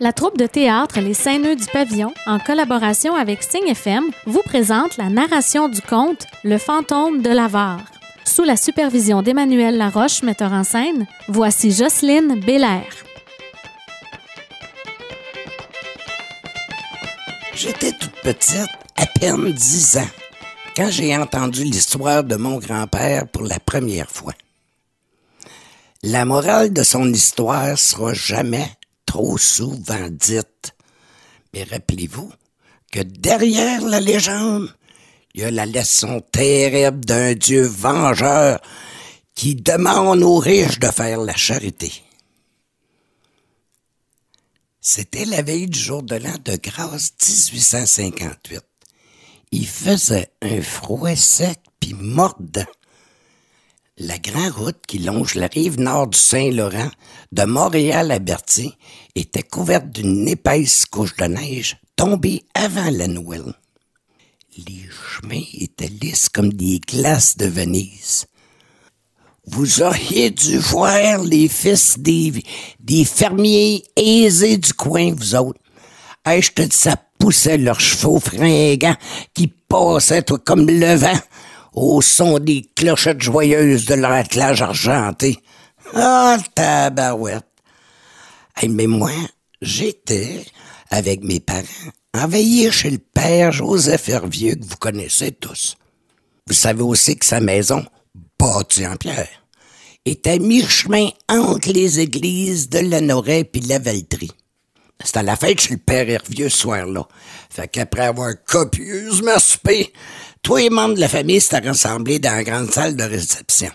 La troupe de théâtre Les Saint Nœuds du Pavillon, en collaboration avec Sing FM, vous présente la narration du conte Le fantôme de l'Avare. Sous la supervision d'Emmanuel Laroche, metteur en scène, voici Jocelyne Bélair. J'étais toute petite, à peine dix ans, quand j'ai entendu l'histoire de mon grand-père pour la première fois. La morale de son histoire sera jamais trop souvent dite. Mais rappelez-vous que derrière la légende, il y a la leçon terrible d'un Dieu vengeur qui demande aux riches de faire la charité. C'était la veille du jour de l'an de grâce 1858. Il faisait un froid sec puis mordant. La grande route qui longe la rive nord du Saint-Laurent, de Montréal à Berthier, était couverte d'une épaisse couche de neige tombée avant la Noël. Les chemins étaient lisses comme des glaces de Venise. Vous auriez dû voir les fils des, des fermiers aisés du coin, vous autres. Hey, je te dis, ça poussait leurs chevaux fringants qui passaient comme le vent au son des clochettes joyeuses de leur attelage argenté. Ah, tabarouette! Hey, mais moi, j'étais, avec mes parents, enveillé chez le père Joseph Hervieux, que vous connaissez tous. Vous savez aussi que sa maison, bâtie en pierre, était à mi-chemin entre les églises de la Noret puis la Valtrie. C'était la fête chez le père Hervieux ce soir-là. Fait qu'après avoir copieusement soupé, tous les membres de la famille s'étaient rassemblés dans la grande salle de réception.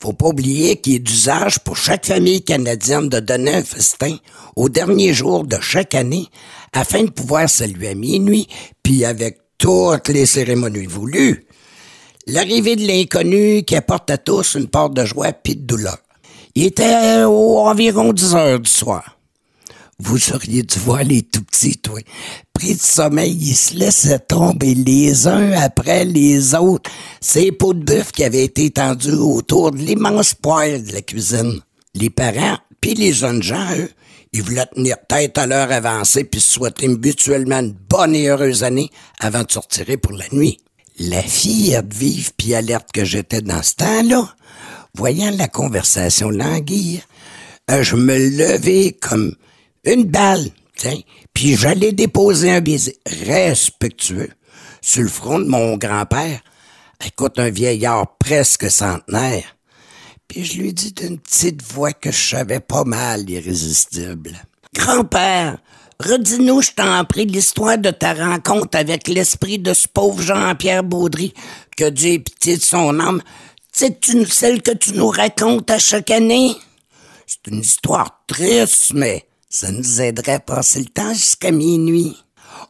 Faut pas oublier qu'il est d'usage pour chaque famille canadienne de donner un festin au dernier jour de chaque année afin de pouvoir saluer à minuit, puis avec toutes les cérémonies voulues. L'arrivée de l'inconnu qui apporte à tous une part de joie puis de douleur. Il était environ 10 heures du soir. Vous auriez dû voir les tout petits, toi. Pris de sommeil, ils se laissaient tomber les uns après les autres. Ces pots de bœuf qui avaient été tendus autour de l'immense poêle de la cuisine. Les parents, puis les jeunes gens, eux, ils voulaient tenir tête à l'heure avancée puis souhaiter mutuellement une bonne et heureuse année avant de sortir pour la nuit. La fille vive puis alerte que j'étais dans ce temps-là, voyant la conversation languir, je me levais comme une balle, tiens, puis j'allais déposer un baiser respectueux sur le front de mon grand-père. Écoute, un vieillard presque centenaire. Puis je lui dis d'une petite voix que je savais pas mal irrésistible. Grand-père, redis-nous, je t'en prie, l'histoire de ta rencontre avec l'esprit de ce pauvre Jean-Pierre Baudry, que Dieu ait pitié de son âme. C'est celle que tu nous racontes à chaque année? C'est une histoire triste, mais ça nous aiderait à passer le temps jusqu'à minuit.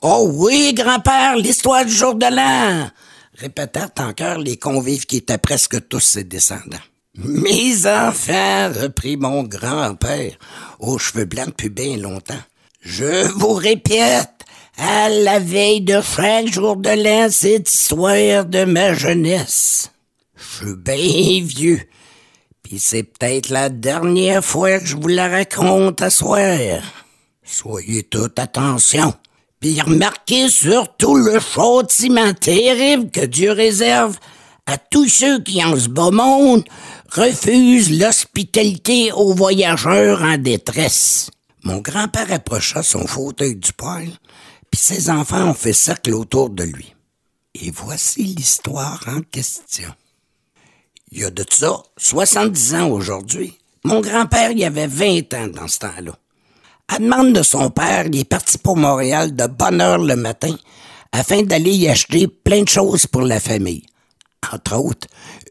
Oh oui, grand-père, l'histoire du jour de l'an! répétèrent encore les convives qui étaient presque tous ses descendants. Mes enfants, reprit mon grand-père, aux cheveux blancs depuis bien longtemps. Je vous répète, à la veille de chaque jour de l'an, cette histoire de ma jeunesse. Je suis bien vieux, puis c'est peut-être la dernière fois que je vous la raconte à soir. Soyez toute attention. Puis remarquez surtout le châtiment terrible que Dieu réserve à tous ceux qui, en ce beau monde, refusent l'hospitalité aux voyageurs en détresse. Mon grand-père approcha son fauteuil du poêle, puis ses enfants ont fait cercle autour de lui. Et voici l'histoire en question. Il y a de ça 70 ans aujourd'hui. Mon grand-père, il avait 20 ans dans ce temps-là. À demande de son père, il est parti pour Montréal de bonne heure le matin afin d'aller y acheter plein de choses pour la famille. Entre autres,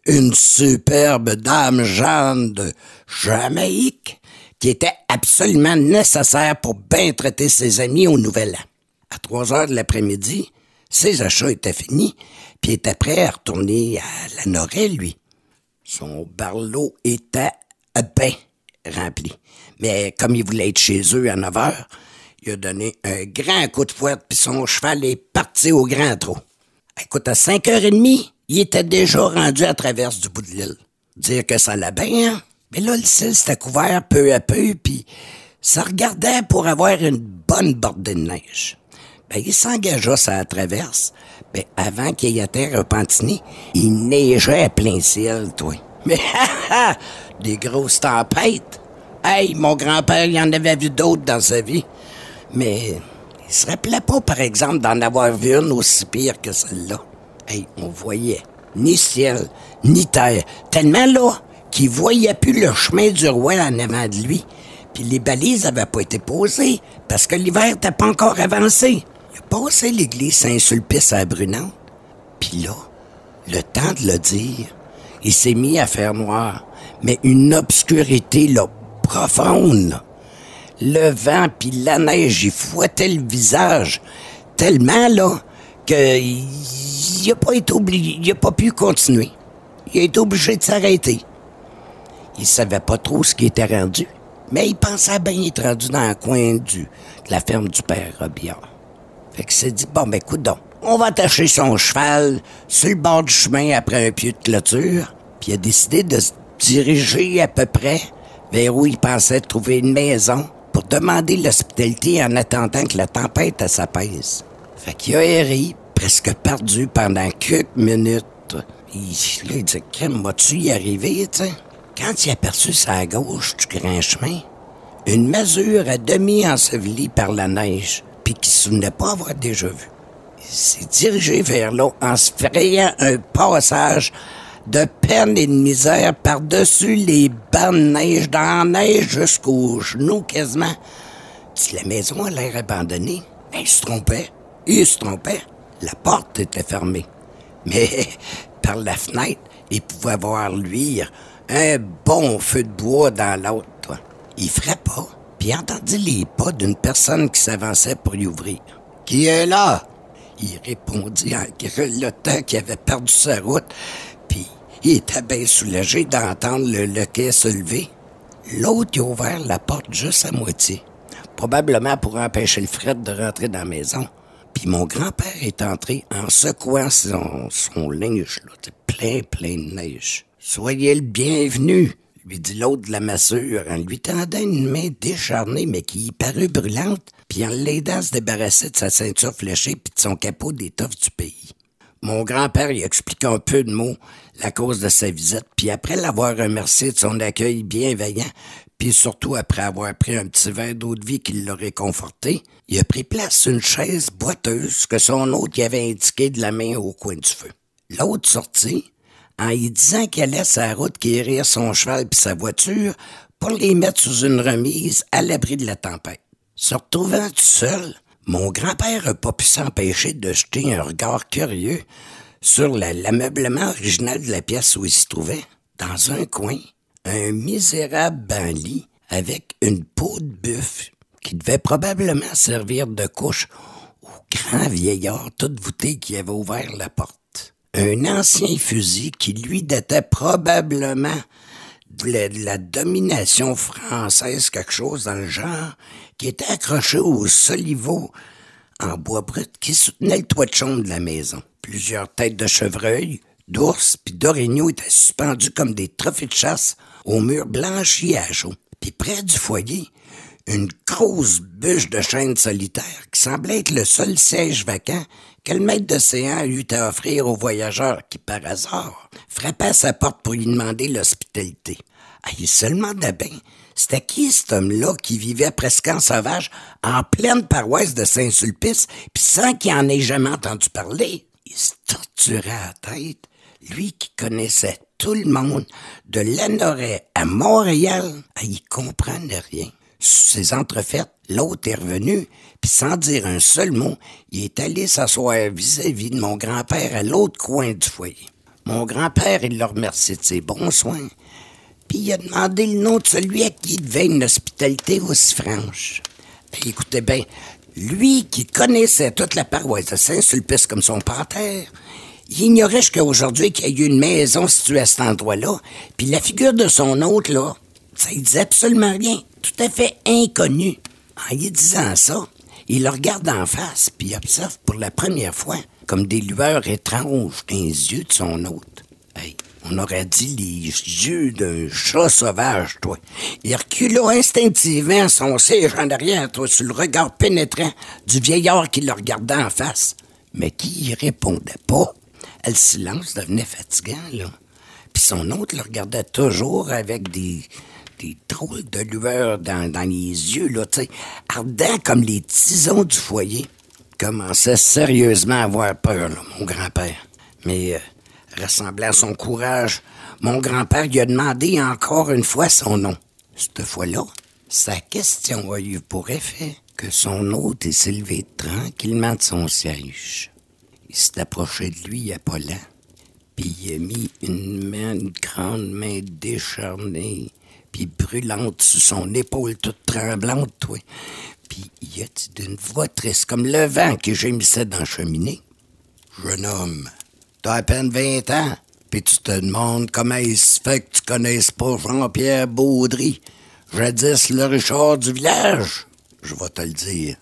une superbe dame Jeanne de Jamaïque qui était absolument nécessaire pour bien traiter ses amis au Nouvel An. À trois heures de l'après-midi, ses achats étaient finis, puis il était prêt à retourner à la Norée, lui. Son barlot était bien rempli. Mais comme il voulait être chez eux à 9 heures, il a donné un grand coup de fouette, puis son cheval est parti au grand trot. Écoute, à 5h30, il était déjà rendu à travers du bout de l'île. Dire que ça allait bien, hein? Mais là, le ciel s'était couvert peu à peu, puis Ça regardait pour avoir une bonne bordée de neige. Ben, il s'engagea sur la traverse. Ben, avant qu'il y ait terre repentini, il neigeait à plein ciel, toi. Mais, des grosses tempêtes. Hey, mon grand-père, il en avait vu d'autres dans sa vie. Mais, il se rappelait pas, par exemple, d'en avoir vu une aussi pire que celle-là. Hey, on voyait ni ciel, ni terre. Tellement là qu'il voyait plus le chemin du roi en avant de lui. Puis les balises avaient pas été posées parce que l'hiver n'était pas encore avancé. Il a passé l'église Saint-Sulpice à Brunante. Puis là, le temps de le dire, il s'est mis à faire noir. Mais une obscurité, là, profonde. Le vent puis la neige, il fouettait le visage. Tellement, là, qu'il n'a pas été obligé, il a pas pu continuer. Il a été obligé de s'arrêter. Il savait pas trop ce qui était rendu, mais il pensait bien être rendu dans le coin du, de la ferme du père Robillard. Fait qu'il s'est dit, bon, ben, donc, on va attacher son cheval sur le bord du chemin après un pied de clôture, puis il a décidé de se diriger à peu près vers où il pensait trouver une maison pour demander l'hospitalité en attendant que la tempête s'apaise. Fait qu'il a erré, presque perdu pendant quelques minutes. Il, là, il dit, crème, vas-tu y arriver, tu? Quand il a aperçu sa gauche du grand chemin, une masure à demi ensevelie par la neige, puis qu'il ne se souvenait pas avoir déjà vu. Il s'est dirigé vers là en se frayant un passage de peine et de misère par-dessus les bancs de neige, dans la neige jusqu'aux genoux quasiment. Si la maison a l'air abandonnée, il se trompait. Il se trompait. La porte était fermée. Mais par la fenêtre, il pouvait voir luire un bon feu de bois dans l'autre. Il frappa, puis entendit les pas d'une personne qui s'avançait pour y ouvrir. Qui est là? Il répondit en grelottant qu'il avait perdu sa route, puis il était bien soulagé d'entendre le loquet se lever. L'autre a ouvert la porte juste à moitié, probablement pour empêcher le Fred de rentrer dans la maison. Puis mon grand-père est entré en secouant son, son linge, là, plein, plein de neige. Soyez le bienvenu, lui dit l'autre de la massure en lui tendant une main décharnée mais qui y parut brûlante, puis en l'aidant à se débarrasser de sa ceinture fléchée puis de son capot d'étoffe du pays. Mon grand-père y expliqua un peu de mots la cause de sa visite, puis après l'avoir remercié de son accueil bienveillant, puis surtout après avoir pris un petit verre d'eau de vie qui l'a réconforté, il a pris place une chaise boiteuse que son hôte y avait indiqué de la main au coin du feu. L'autre sortit, en y disant qu'elle laisse sa route guérir son cheval puis sa voiture pour les mettre sous une remise à l'abri de la tempête. Se retrouvant tout seul, mon grand-père n'a pas pu s'empêcher de jeter un regard curieux sur l'ameublement original de la pièce où il se trouvait. Dans un coin, un misérable banc lit avec une peau de bœuf qui devait probablement servir de couche au grand vieillard tout voûté qui avait ouvert la porte. Un ancien fusil qui lui datait probablement de la, domination française, quelque chose dans le genre, qui était accroché au soliveau en bois brut qui soutenait le toit de chambre de la maison. Plusieurs têtes de chevreuil, d'ours puis d'orignaux étaient suspendues comme des trophées de chasse au mur blanchi à chaud. Puis près du foyer, une grosse bûche de chêne solitaire qui semblait être le seul siège vacant que le maître d'océan eut à offrir aux voyageurs qui, par hasard, frappaient à sa porte pour lui demander l'hospitalité? Ah, il se demandait bien, c'était qui cet homme-là qui vivait presque en sauvage en pleine paroisse de Saint-Sulpice, puis sans qu'il en ait jamais entendu parler? Il se torturait la tête, lui qui connaissait tout le monde, de Lanoret à Montréal, ah, il comprenait rien. Ses entrefaites, l'autre est revenu, puis sans dire un seul mot, il est allé s'asseoir vis-à-vis de mon grand-père à l'autre coin du foyer. Mon grand-père, il le remercié de ses bons soins, puis il a demandé le nom de celui à qui il devait une hospitalité aussi franche. Ben, écoutez bien, lui qui connaissait toute la paroisse de Saint-Sulpice comme son père, il ignorait jusqu'à aujourd'hui qu'il y a eu une maison située à cet endroit-là, puis la figure de son hôte, là, ça ne disait absolument rien, tout à fait inconnu. En y disant ça, il le regarde en face, puis observe pour la première fois comme des lueurs étranges dans les yeux de son hôte. Hey, on On aurait dit les yeux d'un chat sauvage, toi. Il recula instinctivement son siège en arrière, toi, sur le regard pénétrant du vieillard qui le regardait en face. Mais qui y répondait pas? Le silence devenait fatigant, là. Puis son hôte le regardait toujours avec des, des de lueurs dans, les yeux, là, tu ardents comme les tisons du foyer. Commençait sérieusement à avoir peur, mon grand-père. Mais, euh, ressemblant à son courage, mon grand-père lui a demandé encore une fois son nom. Cette fois-là, sa question a eu pour effet que son hôte s'est levé tranquillement de son siège. Il s'est approché de lui, il a pas là. Puis il a mis une main, une grande main décharnée, puis brûlante sur son épaule toute tremblante, toi. Puis il a d'une voix triste, comme le vent que gémissait dans la cheminée? Jeune homme, t'as à peine 20 ans, puis tu te demandes comment il se fait que tu connaisses pas Jean-Pierre Baudry, jadis le Richard du village. Je vais te le dire.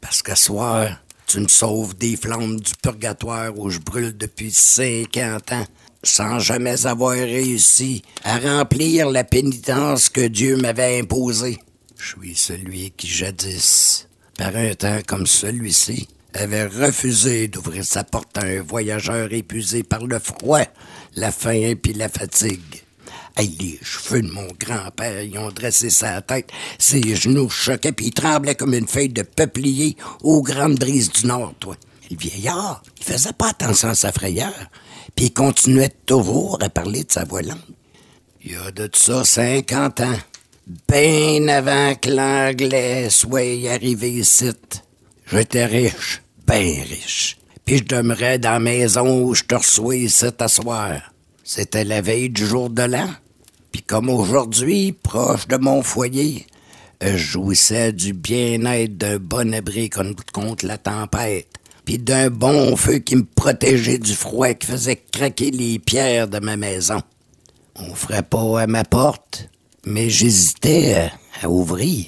Parce qu'à soir, tu me sauves des flammes du purgatoire où je brûle depuis 50 ans, sans jamais avoir réussi à remplir la pénitence que Dieu m'avait imposée. Je suis celui qui jadis, par un temps comme celui-ci, avait refusé d'ouvrir sa porte à un voyageur épuisé par le froid, la faim puis la fatigue. Hey, les cheveux de mon grand-père, ils ont dressé sa tête, ses genoux choquaient, puis il tremblait comme une feuille de peuplier aux grandes brises du nord, toi. Le vieillard, il faisait pas attention à sa frayeur, puis il continuait toujours à parler de sa voix longue. Il y a de ça cinquante ans, bien avant que l'anglais soit arrivé ici. J'étais riche, bien riche. Puis je demeurais dans la maison où je te reçois ici à. C'était la veille du jour de l'an. Puis comme aujourd'hui, proche de mon foyer, je jouissais du bien-être d'un bon abri contre la tempête, puis d'un bon feu qui me protégeait du froid qui faisait craquer les pierres de ma maison. On ferait pas à ma porte, mais j'hésitais à ouvrir.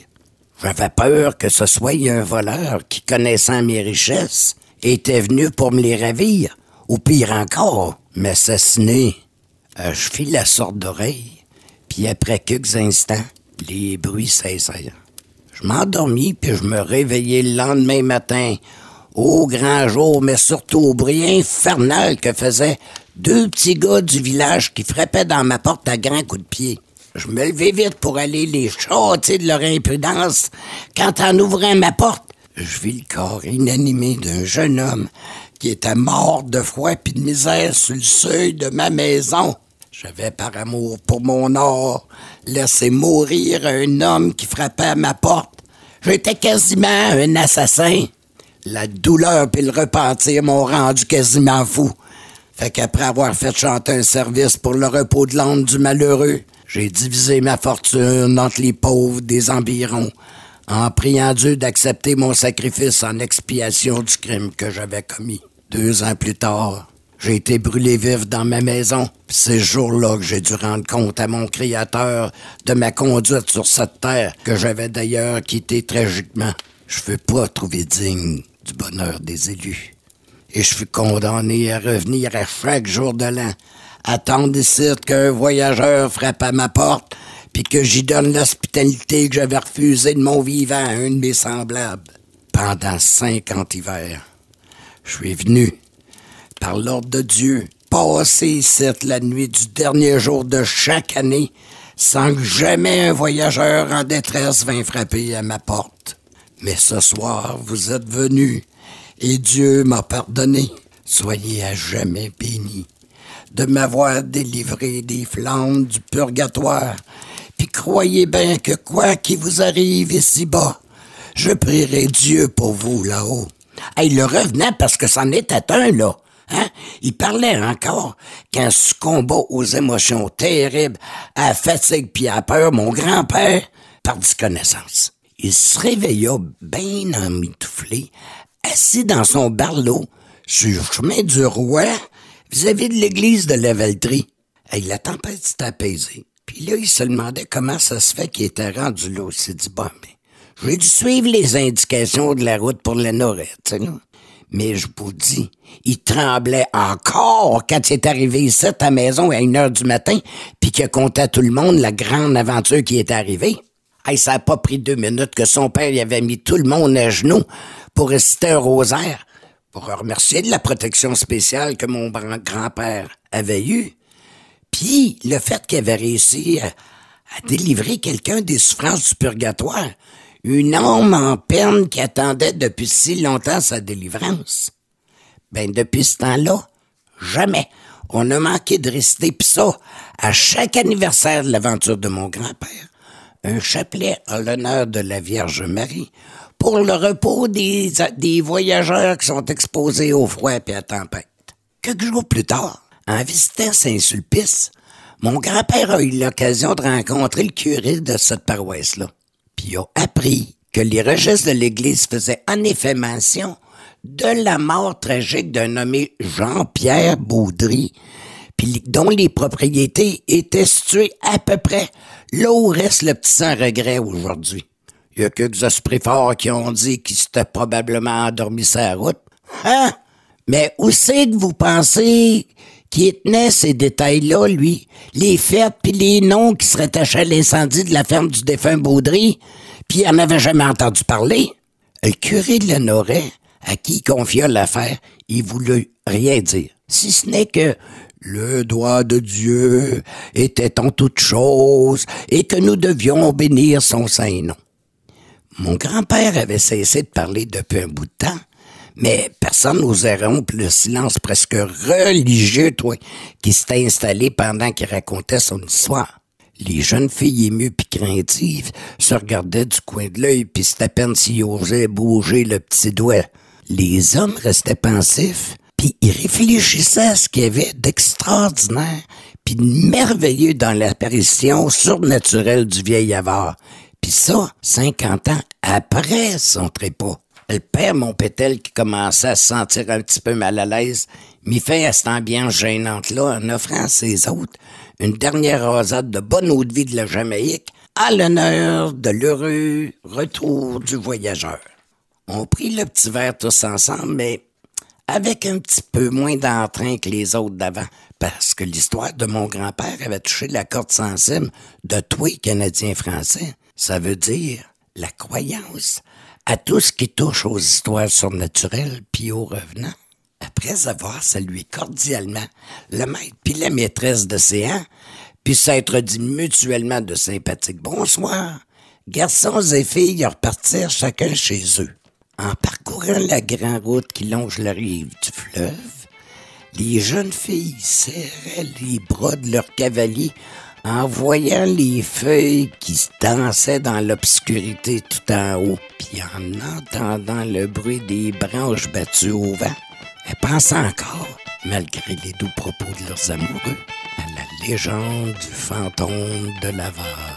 J'avais peur que ce soit un voleur qui, connaissant mes richesses, était venu pour me les ravir, ou pire encore, m'assassiner. Euh, je fis la sorte d'oreille, puis après quelques instants, les bruits cessèrent. Je m'endormis, puis je me réveillai le lendemain matin, au grand jour, mais surtout au bruit infernal que faisaient deux petits gars du village qui frappaient dans ma porte à grands coups de pied. Je me levai vite pour aller les châtier de leur impudence. Quand en ouvrant ma porte, je vis le corps inanimé d'un jeune homme qui était mort de froid et de misère sur le seuil de ma maison. J'avais par amour pour mon or laissé mourir un homme qui frappait à ma porte. J'étais quasiment un assassin. La douleur et le repentir m'ont rendu quasiment fou. Fait qu'après avoir fait chanter un service pour le repos de l'âme du malheureux, j'ai divisé ma fortune entre les pauvres des environs, en priant Dieu d'accepter mon sacrifice en expiation du crime que j'avais commis. Deux ans plus tard, j'ai été brûlé vif dans ma maison. C'est ce jour-là que j'ai dû rendre compte à mon Créateur de ma conduite sur cette terre, que j'avais d'ailleurs quittée tragiquement. Je veux pas trouver digne du bonheur des élus. Et je fus condamné à revenir à chaque jour de l'an, attendre ici qu'un voyageur frappe à ma porte, puis que j'y donne l'hospitalité que j'avais refusée de mon vivant à un de mes semblables. Pendant cinquante hivers, je suis venu, par l'ordre de Dieu, passer ici la nuit du dernier jour de chaque année, sans que jamais un voyageur en détresse vint frapper à ma porte. Mais ce soir, vous êtes venu, et Dieu m'a pardonné. Soyez à jamais bénis de m'avoir délivré des flammes du purgatoire. Puis croyez bien que quoi qu'il vous arrive ici-bas, je prierai Dieu pour vous là-haut. Il le revenait parce que c'en était un, là. Hein? Il parlait encore qu'en succombant aux émotions terribles, à fatigue puis à peur, mon grand-père par connaissance. Il se réveilla bien emmitouflé, assis dans son barlot, sur le chemin du roi, vis-à-vis de l'église de la Valtrie. Hey, la tempête s'est apaisée. Puis là, il se demandait comment ça se fait qu'il était rendu là. Il s'est dit, bon, mais j'ai dû suivre les indications de la route pour le nord. Mais je vous dis, il tremblait encore quand il est arrivé ici à la maison à une heure du matin, puis qu'il a compté à tout le monde la grande aventure qui est arrivée. Hey, ça n'a pas pris deux minutes que son père y avait mis tout le monde à genoux pour réciter un rosaire, pour remercier de la protection spéciale que mon grand-père avait eue. Puis le fait qu'il avait réussi à, délivrer quelqu'un des souffrances du purgatoire, une âme en peine qui attendait depuis si longtemps sa délivrance. Ben, depuis ce temps-là, jamais on a manqué de réciter pis ça, à chaque anniversaire de l'aventure de mon grand-père, un chapelet en l'honneur de la Vierge Marie pour le repos des, voyageurs qui sont exposés au froid et à la tempête. Quelques jours plus tard, en visitant Saint-Sulpice, mon grand-père a eu l'occasion de rencontrer le curé de cette paroisse-là puis a appris que les registres de l'Église faisaient en effet mention de la mort tragique d'un nommé Jean-Pierre Baudry, dont les propriétés étaient situées à peu près là où reste le petit sans regret aujourd'hui? Il y a quelques esprits forts qui ont dit qu'il s'était probablement endormi sa route. Hein? Mais où c'est que vous pensez qu'il tenait ces détails-là, lui? Les fêtes puis les noms qui seraient attachés à l'incendie de la ferme du défunt Baudry, puis il en avait jamais entendu parler? Le curé de la Noret, à qui il confia l'affaire, il voulut rien dire, si ce n'est que le doigt de Dieu était en toutes choses et que nous devions bénir son saint nom. Mon grand-père avait cessé de parler depuis un bout de temps, mais personne n'osait rompre le silence presque religieux, qui s'était installé pendant qu'il racontait son histoire. Les jeunes filles émues puis craintives se regardaient du coin de l'œil puis c'était à peine s'ils osaient bouger le petit doigt. Les hommes restaient pensifs puis ils réfléchissaient à ce qu'il y avait d'extraordinaire puis de merveilleux dans l'apparition surnaturelle du vieil avare. Puis ça, cinquante ans après son trépas. Le père Montpétel, qui commençait à se sentir un petit peu mal à l'aise, mit fin à cette ambiance gênante-là en offrant à ses hôtes une dernière rosade de bonne eau de vie de la Jamaïque à l'honneur de l'heureux retour du voyageur. On prit le petit verre tous ensemble, mais avec un petit peu moins d'entrain que les autres d'avant, parce que l'histoire de mon grand-père avait touché la corde sensible de tous les Canadiens français. Ça veut dire la croyance à tout ce qui touche aux histoires surnaturelles puis aux revenants. Après avoir salué cordialement le maître puis la maîtresse de séance, puis s'être dit mutuellement de sympathiques bonsoir, garçons et filles repartirent chacun chez eux. En parcourant la grande route qui longe la rive du fleuve, les jeunes filles serraient les bras de leurs cavaliers en voyant les feuilles qui se dansaient dans l'obscurité tout en haut, puis en entendant le bruit des branches battues au vent, elles pensaient encore, malgré les doux propos de leurs amoureux, à la légende du fantôme de l'avare.